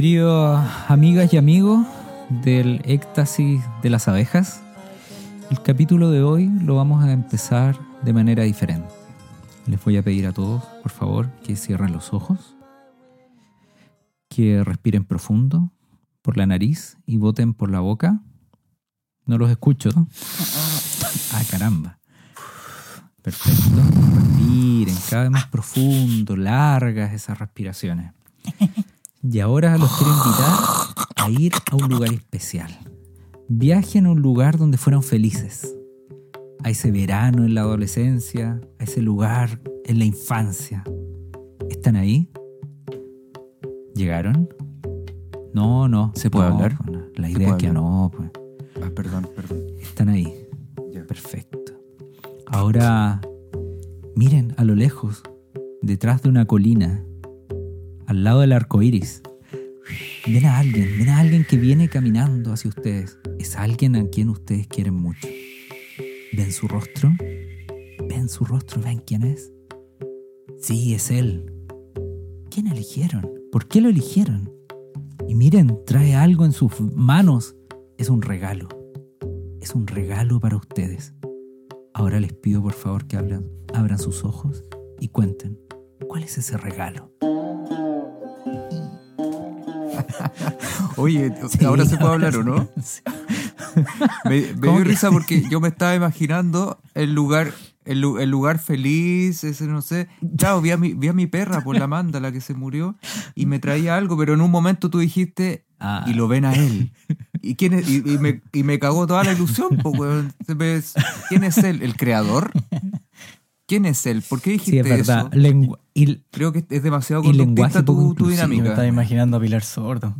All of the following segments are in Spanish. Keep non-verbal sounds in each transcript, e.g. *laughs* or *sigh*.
Queridos amigas y amigos del éxtasis de las abejas, el capítulo de hoy lo vamos a empezar de manera diferente. Les voy a pedir a todos, por favor, que cierren los ojos, que respiren profundo por la nariz y voten por la boca. No los escucho. *laughs* Ah, caramba. Perfecto. Respiren cada vez más profundo, largas esas respiraciones. *laughs* Y ahora los quiero invitar a ir a un lugar especial. Viajen a un lugar donde fueron felices. A ese verano en la adolescencia, a ese lugar en la infancia. ¿Están ahí? ¿Llegaron? No, no. ¿Se puede no, hablar? pues no. La ¿Se idea es que hablar? no, pues. Ah, perdón, perdón. Están ahí. Perfecto. Ahora, miren a lo lejos, detrás de una colina, al lado del arco iris. Ven a alguien, ven a alguien que viene caminando hacia ustedes. Es alguien a quien ustedes quieren mucho. ¿Ven su rostro? ¿Ven su rostro? ¿Ven quién es? Sí, es él. ¿Quién eligieron? ¿Por qué lo eligieron? Y miren, trae algo en sus manos. Es un regalo. Es un regalo para ustedes. Ahora les pido por favor que abran, abran sus ojos y cuenten cuál es ese regalo. Oye, Sí, ahora se puede hablar o no? Sí. Me, me ¿Cómo dio que? risa porque yo me estaba imaginando el lugar, el, lu- el lugar feliz, ese no sé. Claro, vi a, mi, vi a mi perra por la manda, la que se murió, y me traía algo, pero en un momento tú dijiste, Ah. y lo ven a él. ¿Y, quién es? y, y me, y me cagó toda la ilusión, po, ¿Quién es él? ¿El creador? ¿Quién es él? ¿Por qué dijiste Sí, es verdad. eso? Y- Creo que es demasiado conductista tu, tu. Yo me dinámica. estaba imaginando a Pilar Sordo.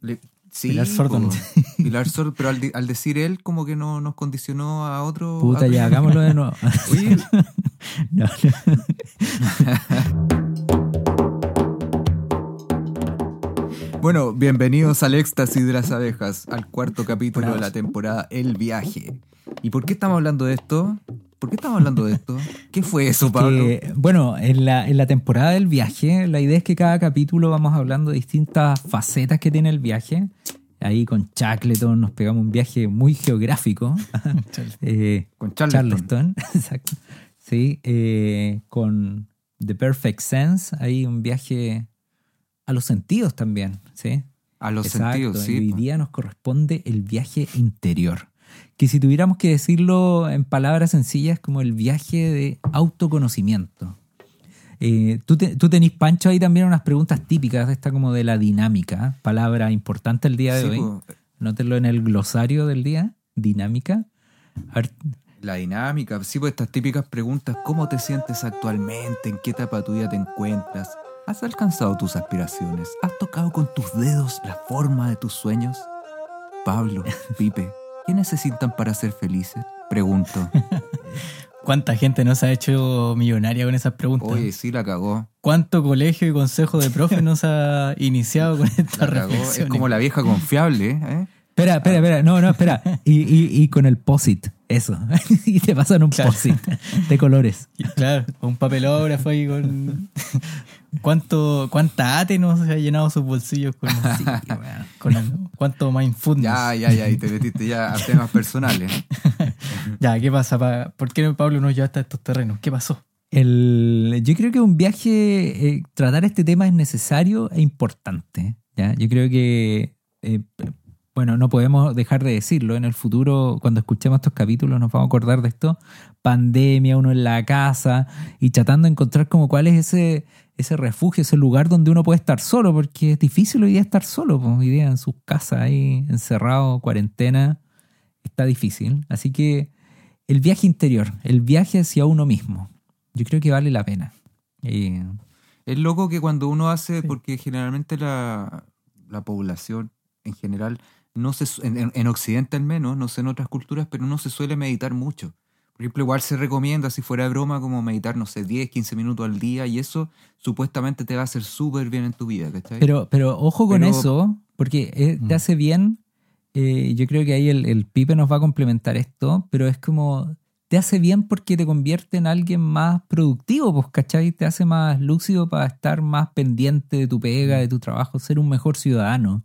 Le- sí, Pilar Sordo, po. ¿no? Pilar Sordo, pero al, decir él, como que no nos condicionó a otro. puta, a- ya, hagámoslo de nuevo. *laughs* Oye, *laughs* No, no. *laughs* bueno, bienvenidos al éxtasis de las abejas, al cuarto capítulo de la temporada El viaje. ¿Y por qué estamos hablando de esto? ¿Por qué estamos hablando de esto? ¿Qué fue eso, Pablo? Que, bueno, en la, en la temporada del viaje, la idea es que cada capítulo vamos hablando de distintas facetas que tiene el viaje. Ahí con Shackleton nos pegamos un viaje muy geográfico. *laughs* Eh, Con Charleston. Charleston, *laughs* exacto. Sí, eh, con The Perfect Sense, hay un viaje a los sentidos también, ¿sí? A los Exacto, sentidos, Y hoy sí. po. día nos corresponde el viaje interior. Que si tuviéramos que decirlo en palabras sencillas, como el viaje de autoconocimiento. Eh, tú, te- tú tenés, Pancho, ahí también unas preguntas típicas, esta como de la dinámica, palabra importante el día de Sí, hoy. po. Nótenlo en el glosario del día, dinámica. La dinámica, sí, pues estas típicas preguntas, ¿cómo te sientes actualmente? ¿En qué etapa de tu vida te encuentras? ¿Has alcanzado tus aspiraciones? ¿Has tocado con tus dedos la forma de tus sueños? Pablo, *laughs* Pipe, ¿qué necesitan para ser felices? Pregunto. *laughs* ¿Cuánta gente no se ha hecho millonaria con esas preguntas? Oye, sí la cagó. ¿Cuánto colegio y consejo de profe nos ha *laughs* iniciado con La cagó. Es reflexiones? como la vieja confiable, ¿eh? espera, espera, espera, no, no, espera. Y, y- y con el POSIT, eso. *laughs* y te pasan un Claro. POSIT de colores. Claro, un papelógrafo ahí con... ¿Cuánto, ¿Cuánta ate no se ha llenado sus bolsillos con, *laughs* Sí, weón. con el- ¿Cuánto mindfulness? Ya, ya, ya, y te metiste ya a temas personales. *laughs* Ya, ¿qué pasa? Pa- ¿Por qué Pablo nos llevaste a estos terrenos? ¿Qué pasó? El, yo creo que un viaje, eh, tratar este tema es necesario e importante. ¿ya? Yo creo que, eh, bueno, no podemos dejar de decirlo. En el futuro, cuando escuchemos estos capítulos, nos vamos a acordar de esto. Pandemia, uno en la casa y tratando de encontrar como cuál es ese, ese refugio, ese lugar donde uno puede estar solo, porque es difícil hoy día estar solo. pues, hoy día en sus casas ahí, encerrado, cuarentena, está difícil. Así que el viaje interior, el viaje hacia uno mismo. Yo creo que vale la pena. Eh, Es loco que cuando uno hace, porque generalmente la, la población en general, no se, en, en- en Occidente al menos, no sé en otras culturas, pero no se suele meditar mucho. Por ejemplo, igual se recomienda, si fuera de broma, como meditar, no sé, 10, 15 minutos al día y eso supuestamente te va a hacer súper bien en tu vida, ¿cachai? pero, pero ojo con Pero- eso, porque eh, te Mm. hace bien. eh, yo creo que ahí el, el Pipe nos va a complementar esto, pero es como te hace bien porque te convierte en alguien más productivo, pues, ¿cachai? Te hace más lúcido para estar más pendiente de tu pega, de tu trabajo, ser un mejor ciudadano.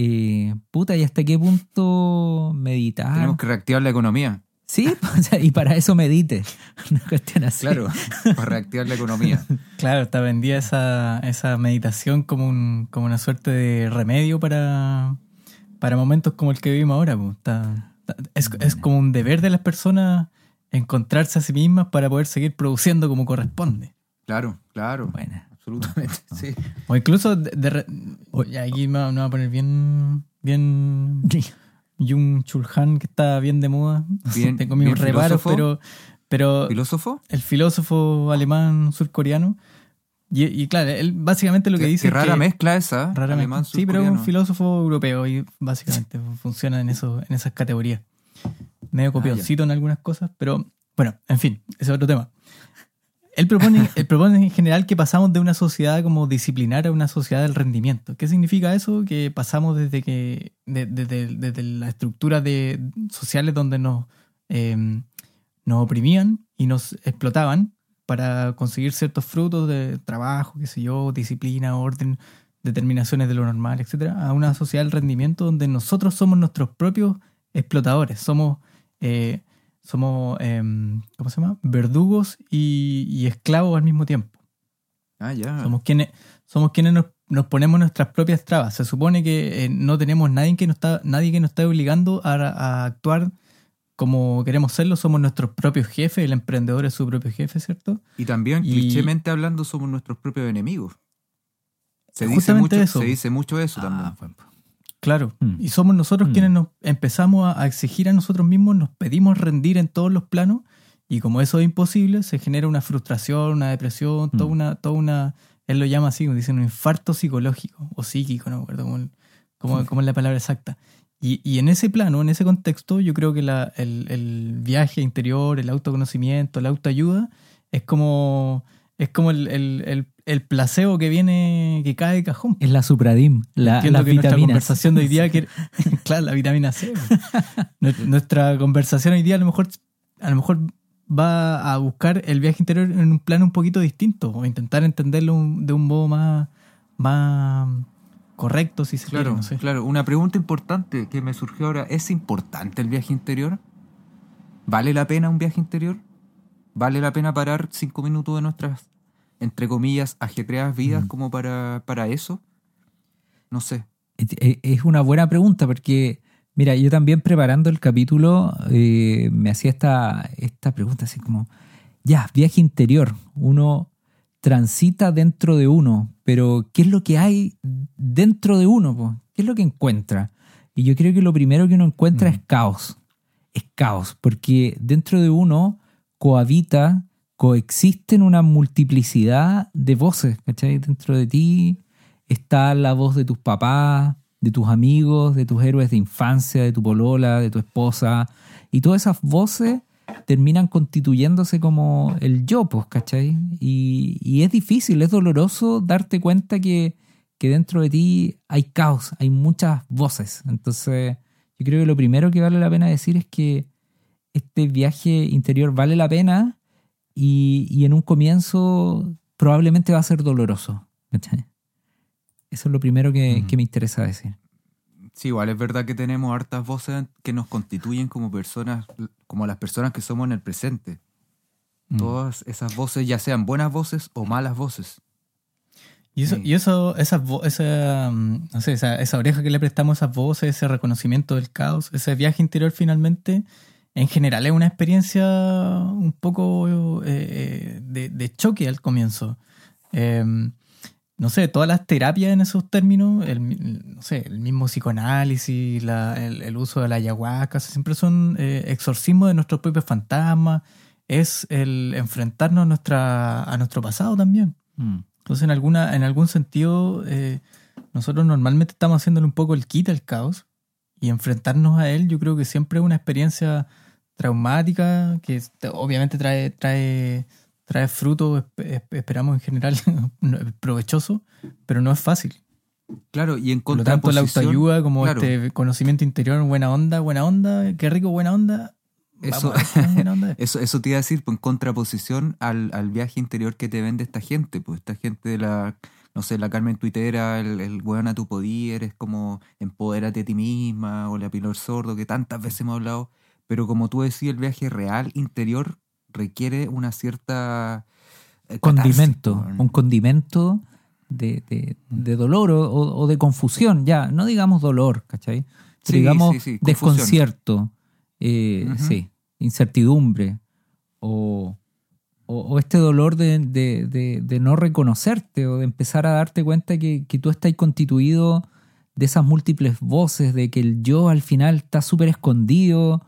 Eh, puta, ¿y hasta qué punto meditar? Tenemos que reactivar la economía. Sí, *laughs* o sea, y para eso medite. *laughs* Una cuestión así. Claro, para reactivar la economía. *laughs* Claro, está vendida esa, esa meditación como, un, como una suerte de remedio para, para momentos como el que vivimos ahora. Está- está- es, es como un deber de las personas encontrarse a sí mismas para poder seguir produciendo como corresponde. Claro, claro. Bueno. Absolutamente, *laughs* sí. O incluso de, de aquí me va, me va a poner bien, bien Jung Chulhan, que está bien de moda. *laughs* Bien- Tengo mis bien reparos, pero, pero ¿Filósofo? el filósofo alemán surcoreano. Y, y claro, él básicamente lo que Qué- dice qué es rara que- mezcla esa. rara alemán, mezcla. Sí, pero es un filósofo europeo y básicamente funciona en, eso, en esas categorías. Medio copioncito en algunas cosas, pero bueno, en fin, ese es otro tema. Él propone, él propone en general que pasamos de una sociedad como disciplinar a una sociedad del rendimiento. ¿Qué significa eso? Que pasamos desde que de- desde, desde las estructuras de, sociales donde nos, eh, nos oprimían y nos explotaban para conseguir ciertos frutos de trabajo, qué sé yo, disciplina, orden, determinaciones de lo normal, etcétera, a una sociedad del rendimiento donde nosotros somos nuestros propios explotadores, somos, eh, somos em, ¿cómo se llama? Verdugos y, y esclavos al mismo tiempo. Ah, ya. Somos quienes, somos quienes nos, nos ponemos nuestras propias trabas. Se supone que eh, no tenemos nadie que nos está, nadie que nos está obligando a, a actuar como queremos serlo. Somos nuestros propios jefes, el emprendedor es su propio jefe, ¿cierto? Y también, Y- clichémente hablando, somos nuestros propios enemigos. Se dice, mucho, eso. se dice mucho eso también. Ah, bueno. Claro. Mm. Y somos nosotros Mm. quienes nos empezamos a, exigir a nosotros mismos, nos pedimos rendir en todos los planos. Y como eso es imposible, se genera una frustración, una depresión, toda Mm. una, toda una, él lo llama así, dicen un infarto psicológico o psíquico, no me acuerdo cómo, cómo- cómo es la palabra exacta. Y, y en ese plano, en ese contexto, yo creo que la- el, el viaje interior, el autoconocimiento, la autoayuda, es como, es como el, el, el, el placebo que viene, que cae de cajón. Es la Supradim, la, Entiendo las que nuestra conversación de hoy día, que, *laughs* claro, la vitamina C. *laughs* Nuestra- Nuestra conversación hoy día a lo mejor, a lo mejor va a buscar el viaje interior en un plano un poquito distinto o intentar entenderlo un- de un modo más, más correcto, si se Claro, quiere. No sé. claro. Una pregunta importante que me surgió ahora. ¿Es importante el viaje interior? ¿Vale la pena un viaje interior? ¿Vale la pena parar cinco minutos de nuestras, entre comillas, ajetreadas vidas Mm. como para, para eso? No sé. Es- una buena pregunta porque, mira, yo también preparando el capítulo eh, me hacía esta, esta pregunta así como, ya, viaje interior, uno transita dentro de uno, pero ¿qué es lo que hay dentro de uno? po? ¿Qué es lo que encuentra? Y yo creo que lo primero que uno encuentra Mm. es caos, es caos, porque dentro de uno cohabita, coexisten una multiplicidad de voces, ¿cachai? Dentro de ti está la voz de tus papás, de tus amigos, de tus héroes de infancia, de tu polola, de tu esposa, y todas esas voces terminan constituyéndose como el yo, pues, ¿cachai? Y, y es difícil, es doloroso darte cuenta que, que dentro de ti hay caos, hay muchas voces. Entonces, yo creo que lo primero que vale la pena decir es que este viaje interior vale la pena y, y en un comienzo probablemente va a ser doloroso. ¿cachai? Eso es lo primero que, Mm. que me interesa decir. Sí, igual es verdad que tenemos hartas voces que nos constituyen como personas, como las personas que somos en el presente. Mm. Todas esas voces, ya sean buenas voces o malas voces. Y eso, Sí. y eso esas vo- esa, mm, no sé, esa, esa oreja que le prestamos a esas voces, ese reconocimiento del caos, ese viaje interior finalmente, en general es una experiencia un poco eh, de, de choque al comienzo. Eh, no sé, todas las terapias en esos términos, el, no sé, el mismo psicoanálisis, la- el, el uso de la ayahuasca, siempre son eh, exorcismos de nuestros propios fantasmas, es el enfrentarnos a, nuestra, a nuestro pasado también. Mm. Entonces, en, alguna, en algún sentido, eh, nosotros normalmente estamos haciéndole un poco el quita al caos y enfrentarnos a él, yo creo que siempre es una experiencia traumática que te- obviamente trae, trae, trae esp- esperamos en general *laughs* provechoso, pero no es fácil. Claro, y en Por lo tanto, la autoayuda, como claro. este conocimiento interior, buena onda, buena onda, qué rico, buena onda, Eso, *laughs* vamos buena onda *laughs* eso, eso te iba a decir, pues, en contraposición al, al viaje interior que te vende esta gente, pues esta gente de la, no sé, la Carmen Tuitera, el, el weón a tu poder, es como empodérate a ti misma, o la Pilar Sordo, que tantas veces hemos hablado, pero como tú decías, el viaje real interior requiere una cierta... eh, condimento, catarsis, un condimento de, de- de dolor o, de confusión, ya, no digamos dolor, ¿cachai? Pero Sí, digamos sí, sí, desconcierto, eh, sí, incertidumbre o, o- o este dolor de, de- de- de no reconocerte o de empezar a darte cuenta que, que tú estás constituido de esas múltiples voces, de que el yo al final está súper escondido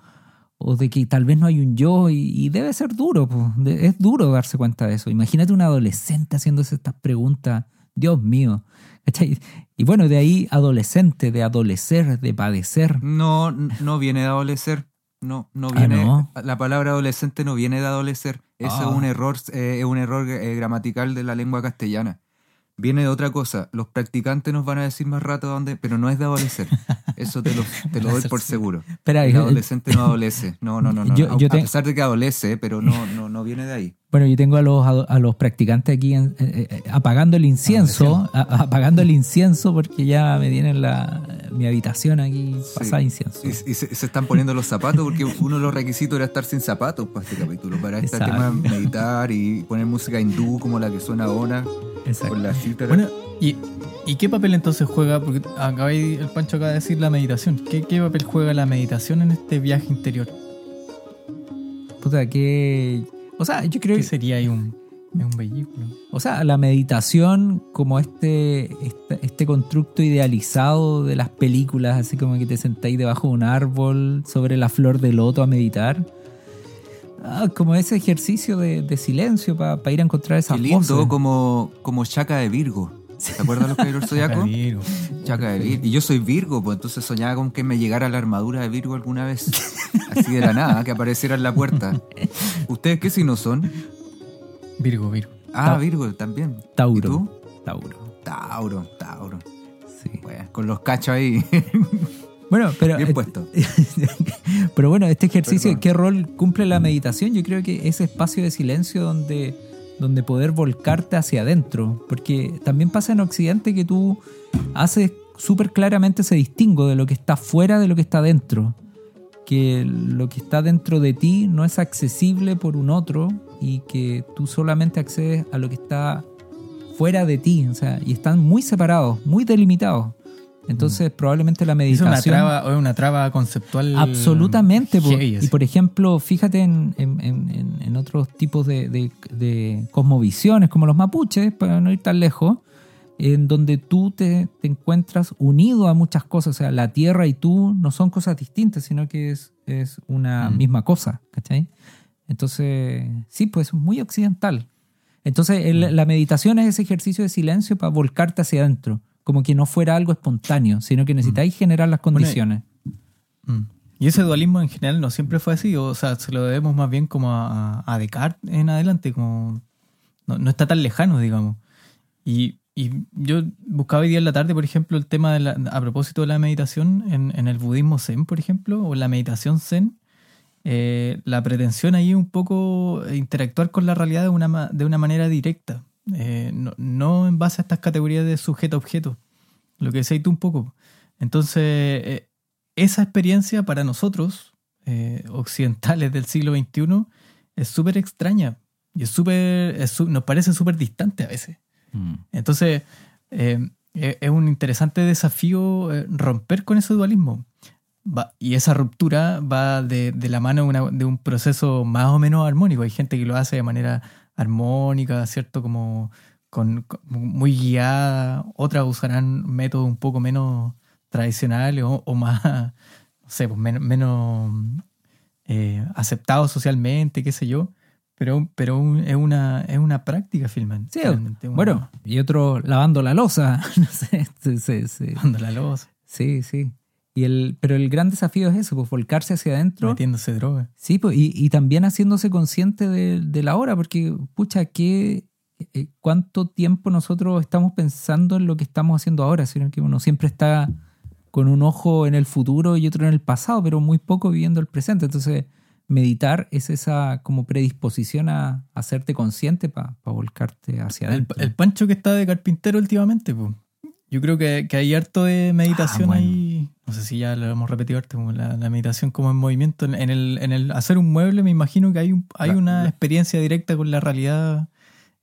o de que tal vez no hay un yo y, y debe ser duro, po. Es duro darse cuenta de eso. Imagínate un adolescente haciéndose estas preguntas, Dios mío. ¿cachai? Y bueno, de ahí adolescente, de adolecer, de padecer. No, no viene de adolecer. No, no Ah, viene. ¿no? La palabra adolescente no viene de adolecer. Eso Ah. es un error, eh, es un error eh, gramatical de la lengua castellana. Viene de otra cosa. Los practicantes nos van a decir más rato dónde, pero no es de adolecer. Eso te lo, te lo *laughs* doy por seguro. Espera, El eh, adolescente no adolece. No, no, no, no. Yo- a, yo a te- pesar de que adolece, pero no, no, no viene de ahí. Bueno, yo tengo a los, ado- a los practicantes aquí en- eh, eh, apagando el incienso, a- apagando el incienso porque ya me tienen la, mi habitación aquí pasada de incienso. Y, y se, se están poniendo los zapatos porque uno de los requisitos era estar sin zapatos para este capítulo. Para este Exacto. tema, meditar y poner música hindú como la que suena ahora, Exacto. con la cítara. Bueno, ¿y, ¿y qué papel entonces juega? Porque acabáis- el Pancho acaba de decir la meditación. ¿Qué, ¿Qué papel juega la meditación en este viaje interior? Puta, que... O sea, yo creo ¿Qué que... sería ahí un, un vehículo? O sea, la meditación como este, este, este constructo idealizado de las películas, así como que te sentáis debajo de un árbol sobre la flor de loto a meditar. Ah, como ese ejercicio de, de silencio para ir a encontrar Qué esas lindo, voces. como, como Chaca de Virgo. ¿Te acuerdas los caballeros zodiaco? Virgo. Chaca de Virgo. Y yo soy Virgo, pues entonces soñaba con que me llegara la armadura de Virgo alguna vez. Así de la nada, que apareciera en la puerta. ¿Ustedes qué signos son? Virgo, Virgo. Ah, Ta- Virgo también. ¿Y Tauro. tú? Tauro. Tauro, Tauro. Sí. Bueno, con los cachos ahí. Bueno, pero, Bien eh, puesto. *laughs* pero bueno, este ejercicio, Perdón. ¿qué rol cumple la meditación? Yo creo que ese espacio de silencio donde, donde poder volcarte hacia adentro. Porque también pasa en Occidente que tú haces súper claramente ese distingo de lo que está fuera de lo que está dentro. Que lo que está dentro de ti no es accesible por un otro y que tú solamente accedes a lo que está fuera de ti. O sea, y están muy separados, muy delimitados. Entonces, probablemente la Es meditación. una traba, es una traba conceptual. Absolutamente. po. heavy, y por ejemplo, fíjate en, en- en- en- en otros tipos de, de- de cosmovisiones, como los mapuches, para no ir tan lejos, en donde tú te, te encuentras unido a muchas cosas. O sea, la tierra y tú no son cosas distintas, sino que es, es una Mm. misma cosa. ¿Cachai? Entonces, sí, pues es muy occidental. Entonces, el- la meditación es ese ejercicio de silencio para volcarte hacia adentro. Como que no fuera algo espontáneo, sino que necesitáis generar las condiciones. Mm. Y ese dualismo en general no siempre fue así, o sea, se lo debemos más bien como a, a Descartes en adelante, como no, no está tan lejano, digamos. Y, y yo buscaba hoy día en la tarde, por ejemplo, el tema de la, a propósito de la meditación en, en el budismo zen, por ejemplo, o la meditación zen, eh, la pretensión ahí un poco interactuar con la realidad de una, ma- de una manera directa, eh, no, no en base a estas categorías de sujeto-objeto, lo que decías tú un poco. Entonces, eh, esa experiencia para nosotros, eh, occidentales del siglo XXI, es súper extraña y es súper, nos parece súper distante a veces. Mm. Entonces, eh, es un interesante desafío romper con ese dualismo. Va- y esa ruptura va de, de la mano una- de un proceso más o menos armónico. Hay gente que lo hace de manera armónica, ¿cierto? Como con, con- muy guiada. Otras usarán métodos un poco menos tradicionales o, o más, no sé, pues menos, menos eh, aceptados socialmente, qué sé yo. Pero, pero un- es, una, es una práctica, Filman. Sí, una- Bueno, y otro lavando la losa. *laughs* no sé, sí, sí, sí. Lavando la loza, Sí, sí. Y el, pero el gran desafío es eso, pues volcarse hacia adentro. metiéndose droga. Sí, pues, y, y también haciéndose consciente de, de la hora, porque, pucha, ¿qué, eh, ¿cuánto tiempo nosotros estamos pensando en lo que estamos haciendo ahora? Sino que uno siempre está con un ojo en el futuro y otro en el pasado, pero muy poco viviendo el presente. Entonces, meditar es esa como predisposición a hacerte consciente para volcarte hacia El, adentro. el Pancho que está de carpintero últimamente, pues. Yo creo que, que hay harto de meditación Ah, bueno. ahí. No sé si ya lo hemos repetido harto, como la, la meditación como en movimiento. En, el, en el hacer un mueble me imagino que hay, un, hay una experiencia directa con la realidad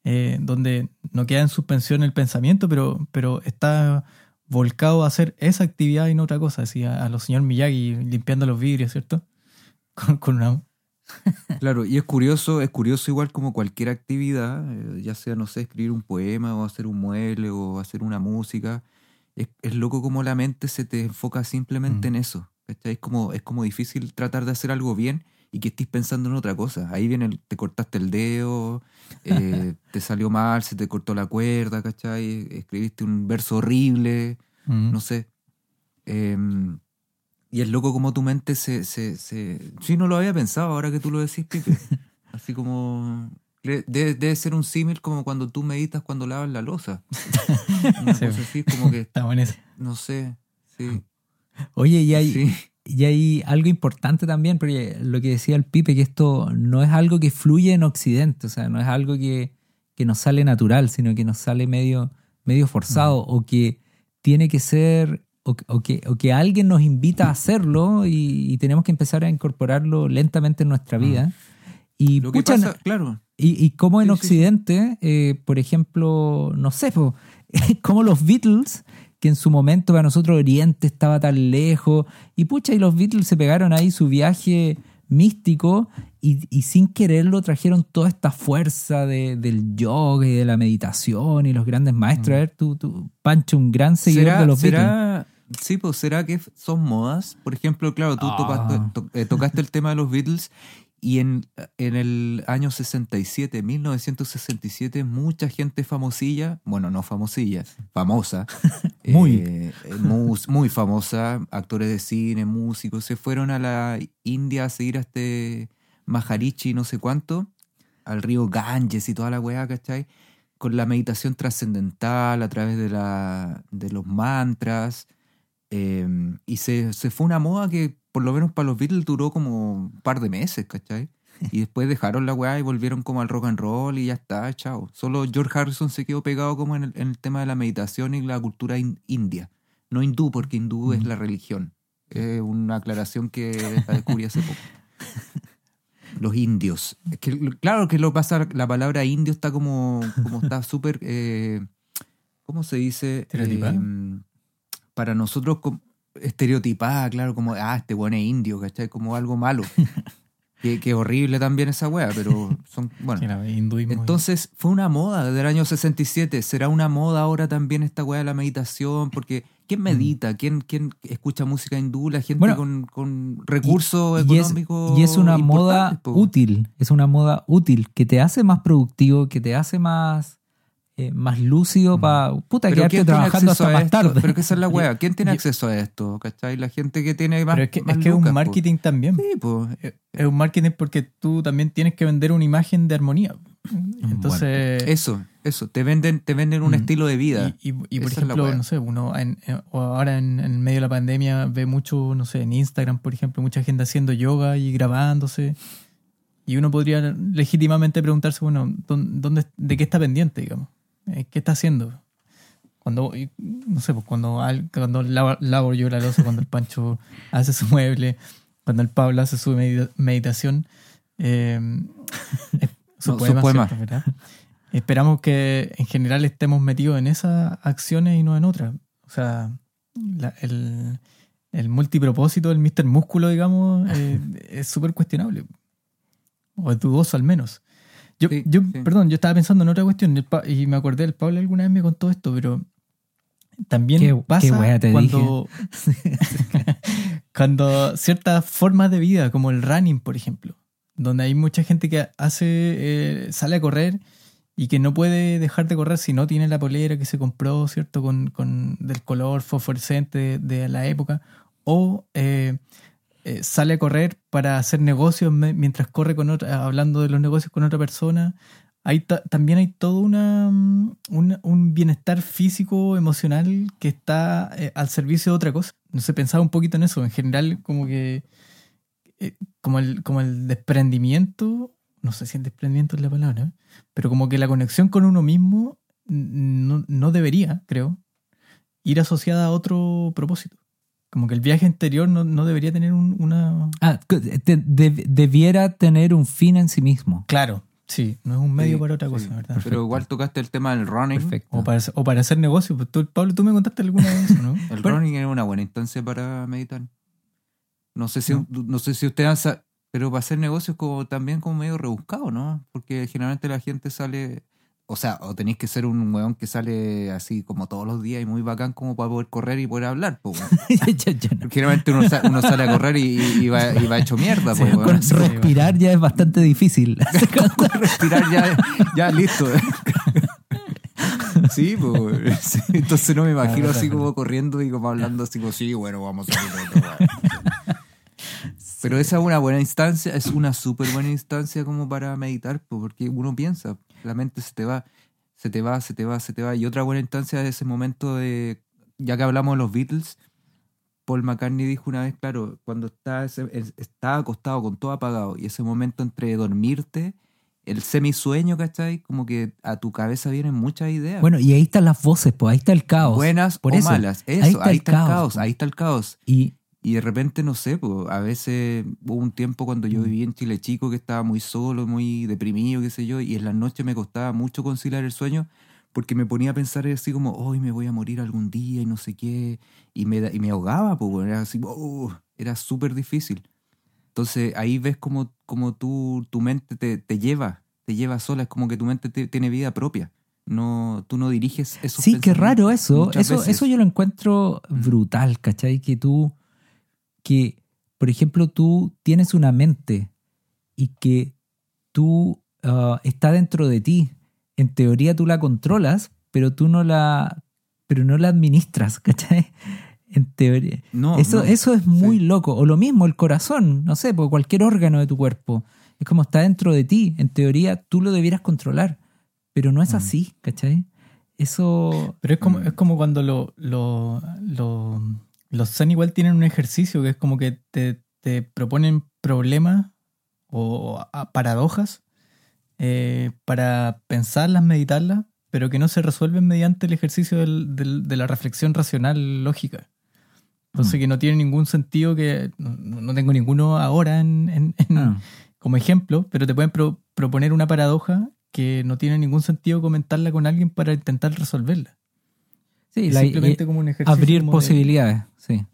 eh, donde no queda en suspensión el pensamiento, pero, pero está volcado a hacer esa actividad y no otra cosa. Así a, a los señor Miyagi limpiando los vidrios, ¿cierto? *laughs* Con, con una... *laughs* Claro, y es curioso, es curioso igual como cualquier actividad, eh, ya sea, no sé, escribir un poema o hacer un mueble o hacer una música, es, es loco como la mente se te enfoca simplemente Mm. en eso. ¿cachai? Es como, es como difícil tratar de hacer algo bien y que estés pensando en otra cosa. Ahí viene, el- te cortaste el dedo, eh, *laughs* te salió mal, se te cortó la cuerda, ¿cachai? Escribiste un verso horrible, Mm. no sé. Em, y es loco como tu mente se, se, se... Sí, no lo había pensado ahora que tú lo decís, Pipe. *laughs* Así como... Debe, debe ser un símil como cuando tú meditas cuando lavas la losa. *laughs* Una Sí. cosa así, como que, en ese. no sé, sí. Oye, y hay, sí. y hay algo importante también, porque lo que decía el Pipe, que esto no es algo que fluye en Occidente, o sea, no es algo que, que nos sale natural, sino que nos sale medio, medio forzado, o que tiene que ser, o, o que, o que alguien nos invita a hacerlo y, y tenemos que empezar a incorporarlo lentamente en nuestra vida. Y, Lo que pasa, claro, y, y como en Sí, sí, sí. Occidente, eh, por ejemplo, no sé, po, *laughs* como los Beatles, que en su momento para nosotros Oriente estaba tan lejos, y pucha, y los Beatles se pegaron ahí su viaje místico y, y sin quererlo trajeron toda esta fuerza de- del yoga y de la meditación y los grandes maestros. A ver, tú, tú, Pancho, un gran seguidor ¿Será, de los Beatles. será, sí, pues será que son modas. Por ejemplo, claro, tú to- eh, tocaste el tema de los Beatles y en, en el año 67, 1967, mucha gente famosilla, bueno, no famosilla, famosa, *laughs* Muy. eh, eh, muy famosa, actores de cine, músicos, se fueron a la India a seguir a este Maharishi no sé cuánto, al río Ganges y toda la weá, ¿cachai? con la meditación trascendental a través de, la, de los mantras. eh, y se, se fue una moda que, por lo menos para los Beatles, duró como un par de meses, ¿cachai? *laughs* Y después dejaron la weá y volvieron como al rock and roll y ya está, chao. Solo George Harrison se quedó pegado como en el, en el tema de la meditación y la cultura in- india. No hindú, porque hindú es la religión. Es una aclaración que descubrí hace poco. *laughs* Los indios. Es que, claro que lo pasa, la palabra indio está como, como está súper, eh, ¿cómo se dice? *laughs* Eh, para nosotros estereotipada, claro, como, ah, este bueno es indio, ¿cachai? Como algo malo. *laughs* que, que horrible también esa wea, pero son, bueno. Sí, la- hinduismo. Entonces fue una moda del año 67. ¿Será una moda ahora también esta weá de la meditación? Porque ¿quién medita? ¿Quién, quién escucha música hindú? La gente Bueno, con, con recursos y es, económicos. y es una moda po. útil, es una moda útil que te hace más productivo, que te hace más, eh, más lúcido para puta quedarte ¿quién tiene trabajando hasta más tarde. Pero que esa es la weá. *laughs* ¿Quién tiene acceso a esto? ¿Cachai? La gente que tiene más. Pero es que, más es, que es un po. marketing también. Sí, pues. Es un marketing porque tú también tienes que vender una imagen de armonía. *clears throat* Entonces, Eso, eso. Te venden, te venden un Mm. estilo de vida. Y, y- y, por Esa ejemplo, no sé, uno en- en- o ahora en, en medio de la pandemia ve mucho, no sé, en Instagram, por ejemplo, mucha gente haciendo yoga y grabándose. Y uno podría legítimamente preguntarse, bueno, ¿dón- ¿dónde, ¿de qué está pendiente, digamos? Eh, ¿Qué está haciendo? Cuando, no sé, pues cuando, cuando lavo yo la cuando el Pancho *laughs* hace su mueble, cuando el Pablo hace su medita- meditación, *laughs* eh, su No, su poema, poema. Esperamos que en general estemos metidos en esas acciones y no en otras. O sea, la- el, el multipropósito del Mr. Músculo, digamos, eh, *laughs* es súper cuestionable. O es dudoso al menos. Yo, Sí, yo sí. perdón, yo estaba pensando en otra cuestión y me acordé, el Pablo alguna vez me contó esto, pero también ¿Qué- pasa qué te cuando, *laughs* cuando ciertas formas de vida, como el running, por ejemplo, donde hay mucha gente que hace eh, sale a correr y que no puede dejar de correr si no tiene la polera que se compró, ¿cierto? Con, con del color fosforescente de, de la época. O eh, eh, sale a correr para hacer negocios mientras corre con otra, hablando de los negocios con otra persona. Hay ta- también hay todo una, mm, una- un bienestar físico, emocional que está eh, al servicio de otra cosa. No sé, pensaba un poquito en eso. En general, como que eh, como, el, como el desprendimiento, no sé si el desprendimiento es la palabra, pero como que la conexión con uno mismo no, no debería, creo, ir asociada a otro propósito. Como que el viaje interior no, no debería tener un- una... Ah, te- de- debiera tener un fin en sí mismo. Claro, sí, no es un medio Sí, para otra sí. cosa, ¿verdad? Pero igual tocaste el tema del running. Perfecto. O para, hacer- o para hacer negocio. Pues tú, Pablo, tú me contaste alguna vez eso, ¿no? *laughs* El Bueno. running es una buena instancia para meditar. No sé si, No. no, sé si ustedes han pero para hacer negocios como también como medio rebuscado, ¿no? Porque generalmente la gente sale, o sea, o tenéis que ser un weón que sale así como todos los días y muy bacán como para poder correr y poder hablar, po, *laughs* no. Generalmente uno, sa- uno sale a correr y, va, y va hecho mierda, po, Sí, weón. con respirar ya es bastante difícil. *laughs* respirar ya, ya listo. Sí, pues. *laughs* sí, entonces no me imagino así como corriendo y como hablando así como, sí, bueno, vamos a weón". Pero esa es una buena instancia, es una súper buena instancia como para meditar, porque uno piensa, la mente se te va, se te va, se te va, se te va. Y otra buena instancia es ese momento de, ya que hablamos de los Beatles, Paul McCartney dijo una vez, claro, cuando está, acostado con todo apagado y ese momento entre dormirte, el semisueño, ¿cachai? Como que a tu cabeza vienen muchas ideas. Bueno, y ahí están las voces, pues ahí está el caos. Buenas Por o eso, malas. Eso, ahí está el caos, po. ahí está el caos. Y Y de repente, no sé, pues, a veces hubo un tiempo cuando yo Mm. vivía en Chile chico que estaba muy solo, muy deprimido, qué sé yo, y en las noches me costaba mucho conciliar el sueño porque me ponía a pensar así como, hoy me voy a morir algún día y no sé qué, y me, da- y me ahogaba, pues, era así, oh, era súper difícil. Entonces ahí ves como, como tú, tu mente te, te lleva, te lleva sola, es como que tu mente te- tiene vida propia. No, tú no diriges esos sí, qué raro eso. Eso, veces. eso yo lo encuentro Mm. brutal, ¿cachai? Que tú, que, por ejemplo, tú tienes una mente y que tú ah, está dentro de ti. En teoría tú la controlas, pero tú no la, pero no la administras, *laughs* ¿cachai? En teoría. No, Eso, no, eso es muy sí. loco. O lo mismo, el corazón, no sé, por cualquier órgano de tu cuerpo. Es como está dentro de ti. En teoría, tú lo debieras controlar. Pero no es Mm. así, ¿cachai? Eso. Pero es como, Mm. es como cuando lo, lo- lo- los Zen igual tienen un ejercicio que es como que te, te proponen problemas o paradojas eh, para pensarlas, meditarlas, pero que no se resuelven mediante el ejercicio del- del- de la reflexión racional lógica. Entonces Mm. que no tiene ningún sentido que no, no tengo ninguno ahora en, en- en- Ah. como ejemplo, pero te pueden pro- proponer una paradoja que no tiene ningún sentido comentarla con alguien para intentar resolverla. Sí, la- simplemente como un ejercicio. abrir como de- posibilidades, sí.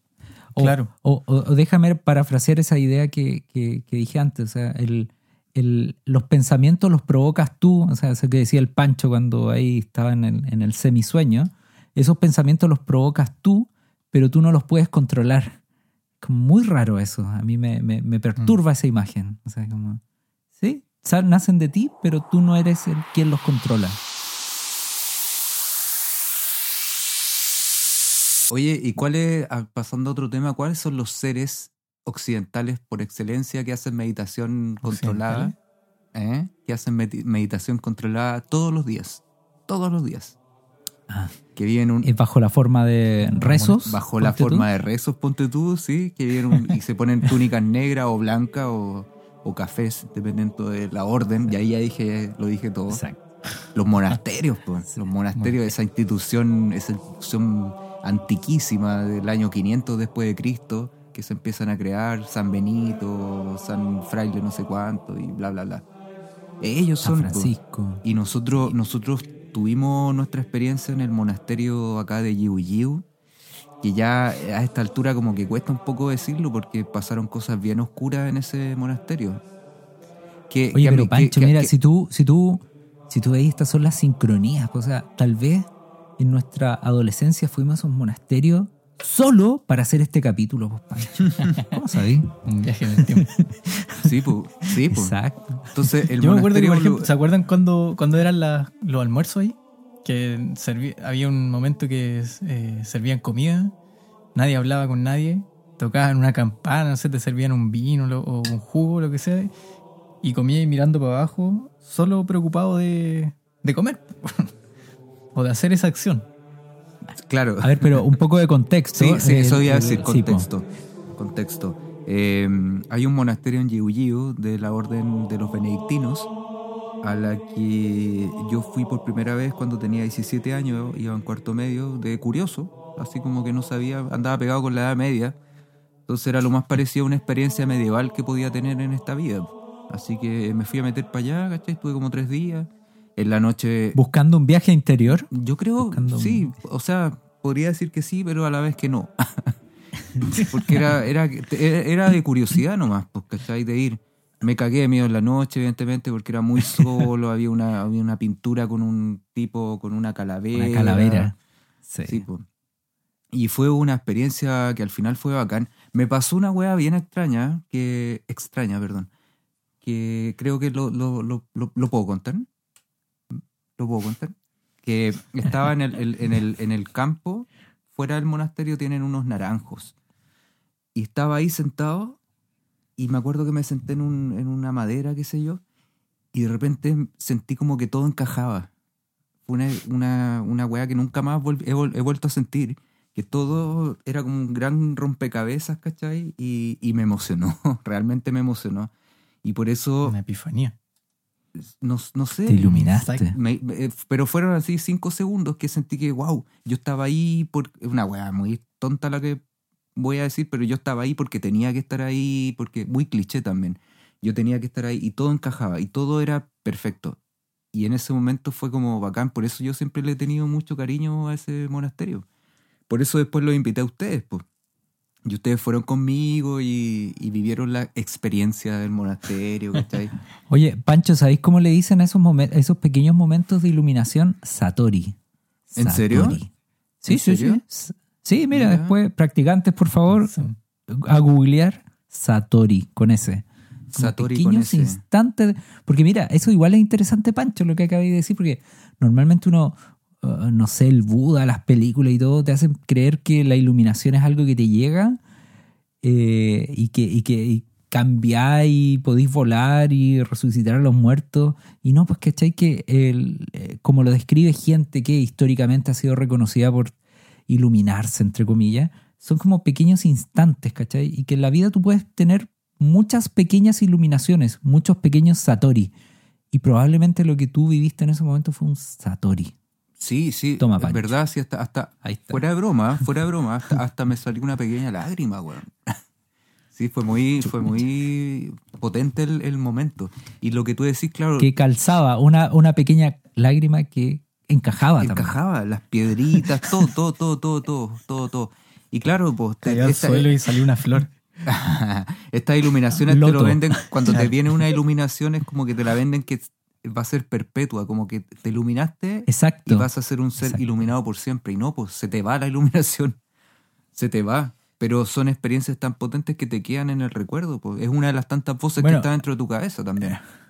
O, Claro. O, o- o déjame parafrasear esa idea que, que- que dije antes. O sea, el, el- los pensamientos los provocas tú. O sea, eso que decía el Pancho cuando ahí estaba en el, en el semisueño. Esos pensamientos los provocas tú, pero tú no los puedes controlar. Como muy raro eso. A mí me, me- me perturba Mm. esa imagen. O sea, como. Sí, nacen de ti, pero tú no eres el quien los controla. Oye, ¿y cuáles, ah, pasando a otro tema, cuáles son los seres occidentales por excelencia que hacen meditación controlada? ¿Eh? Que hacen meditación controlada todos los días. Todos los días. Ah. Que viven un, bajo la forma de rezos. bajo la tú. forma de rezos, ponte tú, sí, que viven un- y se ponen túnicas negras o blancas o, o cafés, dependiendo de la orden. Y ahí ya dije, lo dije todo. Exacto. Los monasterios, pues. Los monasterios, esa institución, esa institución antiquísima del año 500 después de Cristo, que se empiezan a crear, San Benito, San Fraile no sé cuánto y bla, bla, bla. Ellos San son... pues, Francisco. y nosotros, nosotros tuvimos nuestra experiencia en el monasterio acá de Yiu Yiu, que ya a esta altura como que cuesta un poco decirlo porque pasaron cosas bien oscuras en ese monasterio. Que, Oye, que pero mí- Pancho, que- mira, si tú, si tú, si tú veis, estas son las sincronías. pues, O sea, tal vez en nuestra adolescencia fuimos a un monasterio solo para hacer este capítulo, pues, Pancho. *laughs* ¿Cómo sabéis? Un viaje en el tiempo. *laughs* Sí, pues, sí, po. Exacto. Entonces, el Yo me acuerdo que, por ejemplo, lo- ¿se acuerdan cuando, cuando eran las- los almuerzos ahí? Que serví- había un momento que eh, servían comida, nadie hablaba con nadie, tocaban una campana, no sé, te servían un vino lo- o un jugo, lo que sea, y comía ahí mirando para abajo, solo preocupado de, de comer *laughs* o de hacer esa acción. Claro. A ver, pero un poco de contexto. Sí, sí, eso iba a el- decir, contexto. Contexto. Eh, hay un monasterio en Yiu de la orden de los benedictinos a la que yo fui por primera vez cuando tenía 17 años, iba en cuarto medio, de curioso, así como que no sabía, andaba pegado con la edad media, entonces era lo más parecido a una experiencia medieval que podía tener en esta vida. Así que me fui a meter para allá, ¿cachai? Estuve como tres días. En la noche... ¿Buscando un viaje interior? Yo creo, Buscando un- sí, o sea, podría decir que sí, pero a la vez que no. *laughs* Porque era, era, era de curiosidad nomás, pues, ¿cachai? De ir. Me cagué de miedo en la noche, evidentemente, porque era muy solo, había una, había una pintura con un tipo, con una calavera. Una calavera. Sí. Sí, po. Y fue una experiencia que al final fue bacán. Me pasó una wea bien extraña, que extraña, perdón, que creo que lo, lo, lo, lo, lo puedo contar. ¿Lo puedo contar? Que estaba en el, en, el, en el campo, fuera del monasterio tienen unos naranjos. Y estaba ahí sentado y me acuerdo que me senté en, un, en una madera, qué sé yo, y de repente sentí como que todo encajaba. Fue una, una, una weá que nunca más he vuelto a sentir. Que todo era como un gran rompecabezas, ¿cachai? Y, y me emocionó, *laughs* realmente me emocionó. Y por eso, Una epifanía. No, no sé. Te iluminaste. Me- me- pero fueron así cinco segundos que sentí que, wow, yo estaba ahí por. Una weá muy tonta la que voy a decir, pero yo estaba ahí porque tenía que estar ahí, porque muy cliché también. Yo tenía que estar ahí y todo encajaba y todo era perfecto. Y en ese momento fue como bacán, por eso yo siempre le he tenido mucho cariño a ese monasterio. Por eso después los invité a ustedes, pues. Y ustedes fueron conmigo y, y vivieron la experiencia del monasterio, ¿cachai? *laughs* Oye, Pancho, ¿sabéis cómo le dicen a esos, esos pequeños momentos de iluminación? Satori. ¿En serio? Satori. Sí, ¿En sí, serio? sí. Sí, mira, después, practicantes, por favor, a googlear Satori con ese. Como Satori con pequeños ese. instantes. Porque mira, eso igual es interesante, Pancho, lo que acabé de decir, porque normalmente uno, uh, no sé, el Buda, las películas y todo, te hacen creer que la iluminación es algo que te llega eh, y que, y que y cambiáis y podéis volar y resucitar a los muertos. Y no, pues cachai que el, eh, como lo describe gente que históricamente ha sido reconocida por iluminarse, entre comillas, son como pequeños instantes, ¿cachai? Y que en la vida tú puedes tener muchas pequeñas iluminaciones, muchos pequeños satori. Y probablemente lo que tú viviste en ese momento fue un satori. Sí, sí, Toma, es verdad, sí, hasta, hasta Ahí está. fuera de broma, fuera de broma, *laughs* hasta, hasta me salió una pequeña lágrima, weón. *laughs* Sí, fue muy, fue muy potente el, el momento. Y lo que tú decís, claro, Que calzaba una, una pequeña lágrima que encajaba también. encajaba, las piedritas, todo, todo, todo, todo, todo, todo, todo. Y claro, pues, te- al suelo y salió una flor. *laughs* Estas iluminaciones te lo venden, cuando te viene una iluminación es como que te la venden que va a ser perpetua, como que te iluminaste y vas a ser un ser Exacto. iluminado por siempre. Y no, pues se te va la iluminación, *laughs* se te va. Pero son experiencias tan potentes que te quedan en el recuerdo. Pues. Es una de las tantas voces Bueno. que está dentro de tu cabeza también. *laughs*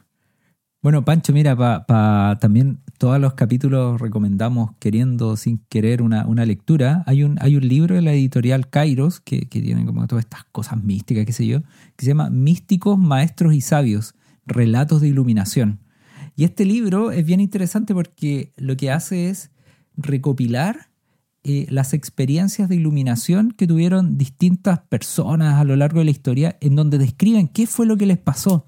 Bueno, Pancho, mira, para también todos los capítulos recomendamos, queriendo sin querer, una, una lectura. Hay un, hay un libro de la editorial Kairos que, que tiene como todas estas cosas místicas, qué sé yo, que se llama Místicos, Maestros y Sabios, Relatos de Iluminación. Y este libro es bien interesante porque lo que hace es recopilar eh, las experiencias de iluminación que tuvieron distintas personas a lo largo de la historia, en donde describen qué fue lo que les pasó.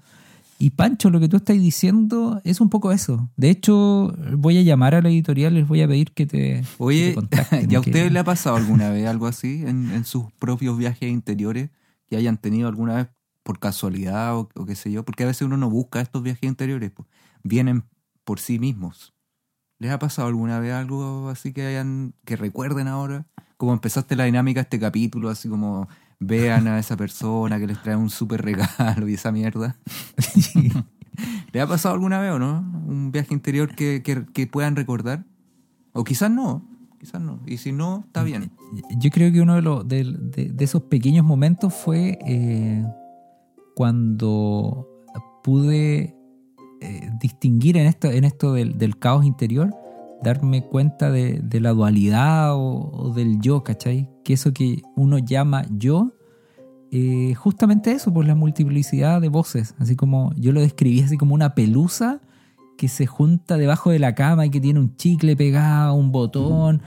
Y Pancho, lo que tú estás diciendo es un poco eso. De hecho, voy a llamar a la editorial, les voy a pedir que te, que te Oye, contacten, *laughs* ¿y a que- ustedes le ha pasado alguna vez algo así en, en sus propios viajes interiores que hayan tenido alguna vez por casualidad o, o qué sé yo? Porque a veces uno no busca estos viajes interiores, pues, vienen por sí mismos. ¿Les ha pasado alguna vez algo así que hayan que recuerden ahora? Como empezaste la dinámica de este capítulo, así como vean a esa persona que les trae un súper regalo y esa mierda. *laughs* ¿Les ha pasado alguna vez o no? Un viaje interior que, que, que puedan recordar. O quizás no, quizás no. Y si no, está bien. Yo creo que uno de, los, de, de- de esos pequeños momentos fue eh, cuando pude eh, distinguir en esto, en esto del, caos interior, darme cuenta de, la dualidad o, o del yo, ¿cachai? Que eso que uno llama yo, eh, justamente eso, por la multiplicidad de voces. Así como yo lo describí así como una pelusa que se junta debajo de la cama y que tiene un chicle pegado, un botón.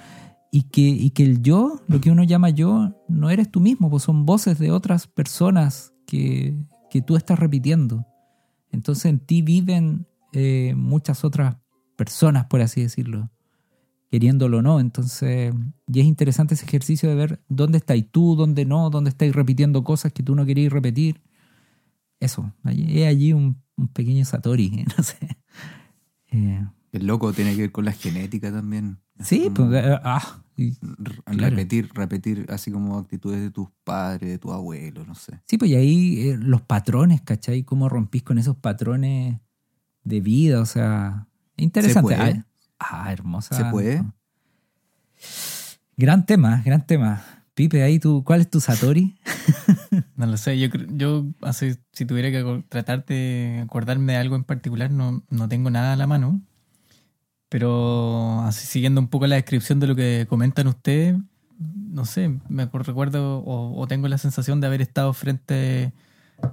y que, y que el yo, lo que uno llama yo, no eres tú mismo, pues son voces de otras personas que, que tú estás repitiendo. Entonces en ti viven eh, muchas otras personas, por así decirlo, queriéndolo o no. Entonces, y es interesante ese ejercicio de ver dónde estáis tú, dónde no, dónde estáis repitiendo cosas que tú no querías repetir. Eso, es allí un, pequeño Satori, *laughs* no sé. Eh, el loco tiene que ver con la genética también. Sí, pues, eh, ah, repetir, repetir así como actitudes de tus padres, de tu abuelo, no sé. Sí, pues y ahí eh, los patrones, ¿cachai? Cómo rompís con esos patrones de vida, o sea, interesante. ¿Se puede? Ah, ah hermosa. ¿Se puede? Gran tema, gran tema. Pipe, ahí tú, ¿cuál es tu Satori? *laughs* no lo sé, yo, yo así, si tuviera que tratarte de acordarme de algo en particular, no, no tengo nada a la mano. Pero así siguiendo un poco la descripción de lo que comentan ustedes, no sé, me recuerdo o, tengo la sensación de haber estado frente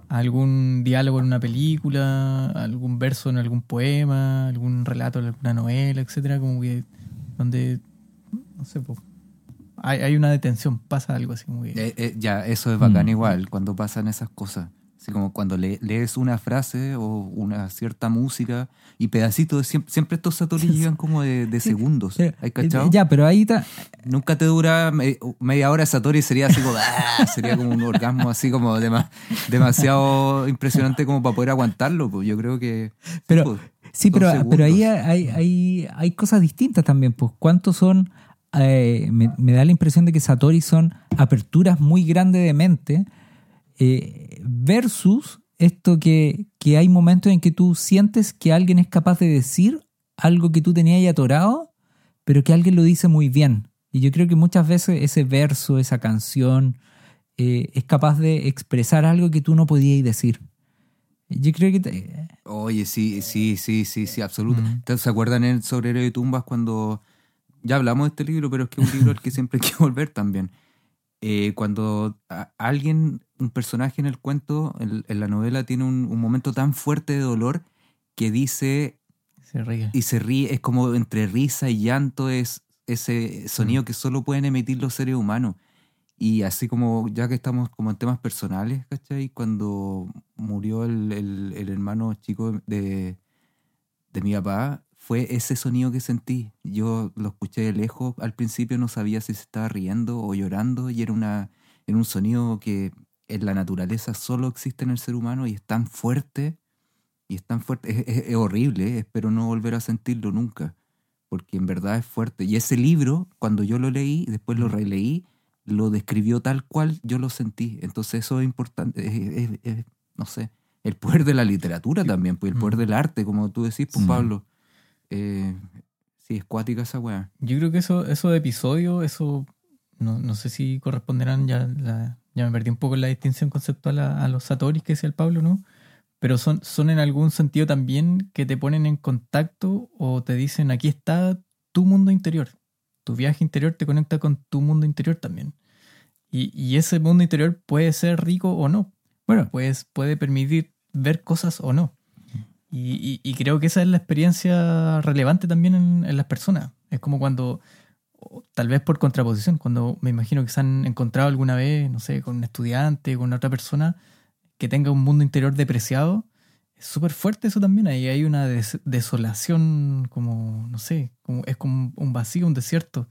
a algún diálogo en una película, algún verso en algún poema, algún relato en alguna novela, etcétera, como que donde no sé, pues, hay, hay, una detención, pasa algo así como que... Eh, eh, ya, eso es bacán mm. igual, cuando pasan esas cosas. Así como cuando lees una frase o una cierta música y pedacitos, siempre, siempre estos satori llegan como de, segundos. ¿Hay cachado? Ya, pero ahí está. Nunca te dura media hora Satori, sería así como, ¡ah! sería como un orgasmo así como demasiado impresionante como para poder aguantarlo. Pues yo creo que. Pero, pues, sí, pero, pero ahí hay, hay, hay cosas distintas también. Pues, ¿cuántos son? Eh, me, me, da la impresión de que Satori son aperturas muy grandes de mente eh, versus esto que, que, hay momentos en que tú sientes que alguien es capaz de decir algo que tú tenías ahí atorado, pero que alguien lo dice muy bien. Y yo creo que muchas veces ese verso, esa canción, eh, es capaz de expresar algo que tú no podías decir. Yo creo que... Oye, sí, sí, sí, sí, sí, absolutamente. ¿Se acuerdan en sobre Héroe de Tumbas cuando... Ya hablamos de este libro, pero es que es un libro al que siempre hay que volver también. Eh, cuando alguien, un personaje en el cuento, en, la novela, tiene un, momento tan fuerte de dolor que dice... Se ríe. Y se ríe, es como entre risa y llanto, es ese sonido que solo pueden emitir los seres humanos. Y así como, ya que estamos como en temas personales, ¿cachai? Cuando murió el, el hermano chico de, de mi papá, fue ese sonido que sentí. Yo lo escuché de lejos, al principio no sabía si se estaba riendo o llorando y era, una, era un sonido que en la naturaleza solo existe en el ser humano y es tan fuerte, y es tan fuerte, es, horrible, espero no volver a sentirlo nunca, porque en verdad es fuerte. Y ese libro, cuando yo lo leí, después lo releí, lo describió tal cual yo lo sentí. Entonces eso es importante, no sé, el poder de la literatura también, pues el poder del arte, como tú decís, pues Pablo eh, sí, es cuática esa weá. Yo creo que eso, eso de episodio, eso no, no sé si corresponderán, ya, ya me perdí un poco en la distinción conceptual a, los Satoris que decía el Pablo, ¿no? Pero son, son en algún sentido también que te ponen en contacto o te dicen aquí está tu mundo interior. Tu viaje interior te conecta con tu mundo interior también. Y, y ese mundo interior puede ser rico o no. Bueno, pues puede permitir ver cosas o no. Y, creo que esa es la experiencia relevante también en, las personas. Es como cuando, tal vez por contraposición, cuando me imagino que se han encontrado alguna vez, no sé, con un estudiante, con otra persona que tenga un mundo interior depreciado, es súper fuerte eso también. Ahí hay una desolación, como, no sé, como, es como un vacío, un desierto.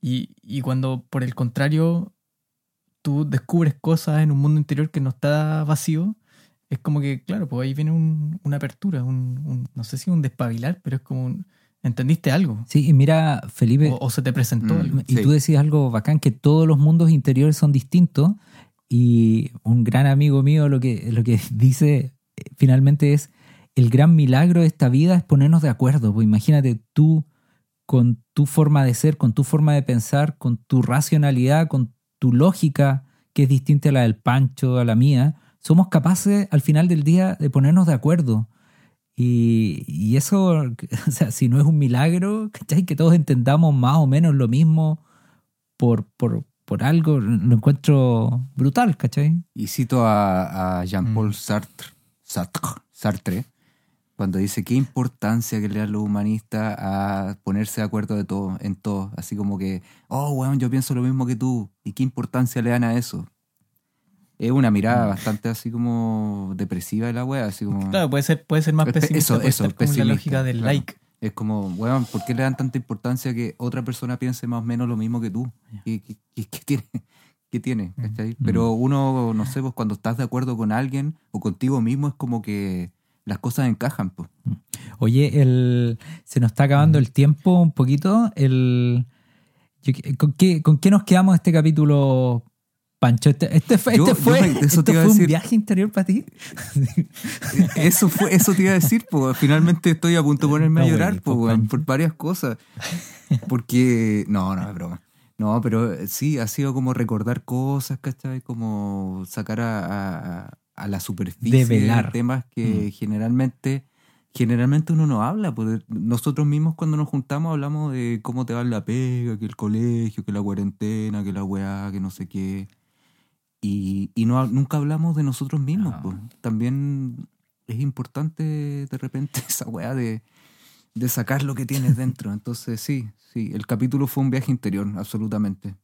Y, y cuando, por el contrario, tú descubres cosas en un mundo interior que no está vacío, es como que, claro, pues ahí viene una apertura, un, no sé si un despabilar, pero es como un, ¿entendiste algo? Sí, y mira, Felipe. O, se te presentó mm, algo. Y tú decías algo bacán, que todos los mundos interiores son distintos. Y un gran amigo mío lo que, lo que *laughs* dice eh, finalmente es: el gran milagro de esta vida es ponernos de acuerdo. Pues imagínate tú con tu forma de ser, con tu forma de pensar, con tu racionalidad, con tu lógica, que es distinta a la del Pancho, a la mía somos capaces al final del día de ponernos de acuerdo. Y, eso, *laughs* o sea, si no es un milagro, ¿cachai? Que todos entendamos más o menos lo mismo por, por, por algo, lo encuentro brutal, ¿cachai? Y cito a, Jean-Paul mm. Sartre, Sartre, Cuando dice qué importancia que le dan los humanistas a ponerse de acuerdo de todo, en todo. Así como que, oh, weón, yo pienso lo mismo que tú. ¿Y qué importancia le dan a eso? Es una mirada bastante así como depresiva de la wea, así como... Claro, puede ser, puede ser más pesimista. eso, eso, como la pesimista, lógica del claro. like. Es como, weón, ¿por qué le dan tanta importancia que otra persona piense más o menos lo mismo que tú? ¿Qué, qué- tiene? *laughs* ¿Qué tiene? ¿Cachai? Pero uno, no sé, pues cuando estás de acuerdo con alguien o contigo mismo es como que las cosas encajan, pues. Oye, el, se nos está acabando el tiempo un poquito. El, ¿con, qué, ¿Con qué nos quedamos este capítulo, Pancho? Este, este fue, Yo- este fue, eso esto te iba a fue un decir. viaje interior para ti. *laughs* Eso fue, eso te iba a decir, pues finalmente estoy a punto de ponerme a No, llorar, güey, pues, por varias cosas. Porque, no, no, es broma. No, pero eh, sí, ha sido como recordar cosas, ¿cachai? Como sacar a, a- a la superficie Develar. temas que generalmente, generalmente uno no habla. pues, nosotros mismos cuando nos juntamos hablamos de cómo te va la pega, que el colegio, que la cuarentena, que la weá, que no sé qué. Y, y no, nunca hablamos de nosotros mismos. No. pues. También es importante de repente *laughs* esa weá de, de sacar lo que tienes dentro. *laughs* Entonces sí, sí, el capítulo fue un viaje interior, absolutamente.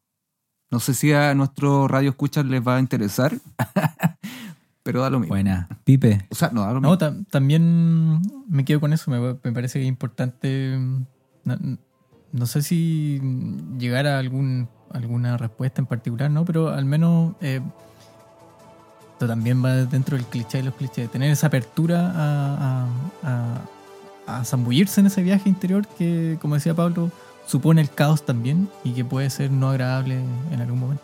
No sé si a nuestro radio escuchas les va a interesar, *laughs* pero da lo mismo. Buena. Pipe. O sea, no da lo No, mismo. ta- también me quedo con eso. Me, me parece que es importante. mm, No, no sé si llegar a algún, alguna respuesta en particular, ¿no? Pero al menos eh, esto también va dentro del cliché de los clichés. Tener esa apertura a, a, a, a zambullirse en ese viaje interior que, como decía Pablo, supone el caos también y que puede ser no agradable en algún momento.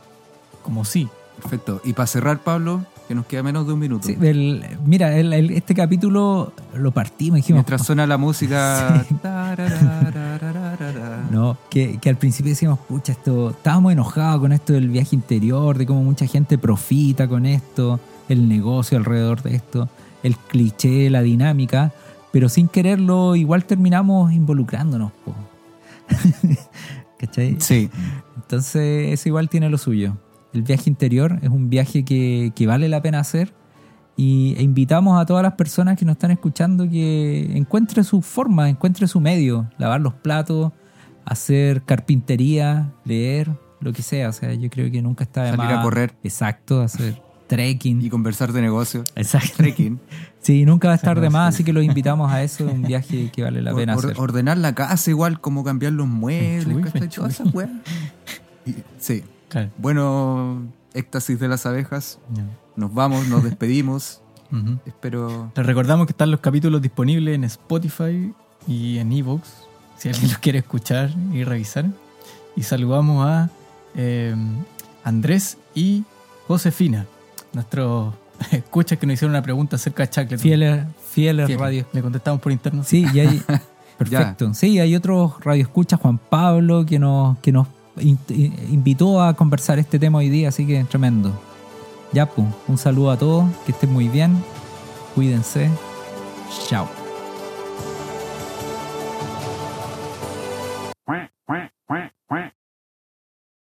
Como sí. Perfecto. Y para cerrar, Pablo, que nos queda menos de un minuto. Sí, el- mira, el- el- este capítulo lo partimos, dijimos. Mientras suena la música. *laughs* No, que, que al principio decíamos, pucha, esto, estábamos enojados con esto del viaje interior, de cómo mucha gente profita con esto, el negocio alrededor de esto, el cliché, la dinámica, pero sin quererlo igual terminamos involucrándonos. po. *laughs* ¿Cachai? Sí. Entonces eso igual tiene lo suyo. El viaje interior es un viaje que, que vale la pena hacer y, e invitamos a todas las personas que nos están escuchando que encuentre su forma, encuentre su medio, lavar los platos, hacer carpintería, leer, lo que sea. O sea, yo creo que nunca está de Salir más. a correr. Exacto, hacer trekking. Y conversar de negocio. Exacto. Trekking. *laughs* Sí, nunca va a estar de más, así. que los invitamos a eso, un viaje que vale la Or- pena or- hacer. ordenar la casa igual, como cambiar los muebles. Todas esas weas. Sí. Claro. Bueno, éxtasis de las abejas. Nos vamos, nos despedimos. *laughs* Espero. Les recordamos que están los capítulos disponibles en Spotify y en Evox, si alguien los quiere escuchar y revisar. Y saludamos a eh, Andrés y Josefina, nuestros *laughs* escuchas que nos hicieron una pregunta acerca de Chaclet. Fieles, fieles Fiel. radio Le contestamos por interno. Sí, y hay, *laughs* perfecto. Sí, hay otros radioescuchas, Juan Pablo, que nos, que nos in- in- invitó a conversar este tema hoy día, así que tremendo. Ya, pues, un saludo a todos, que estén muy bien, cuídense. Chao.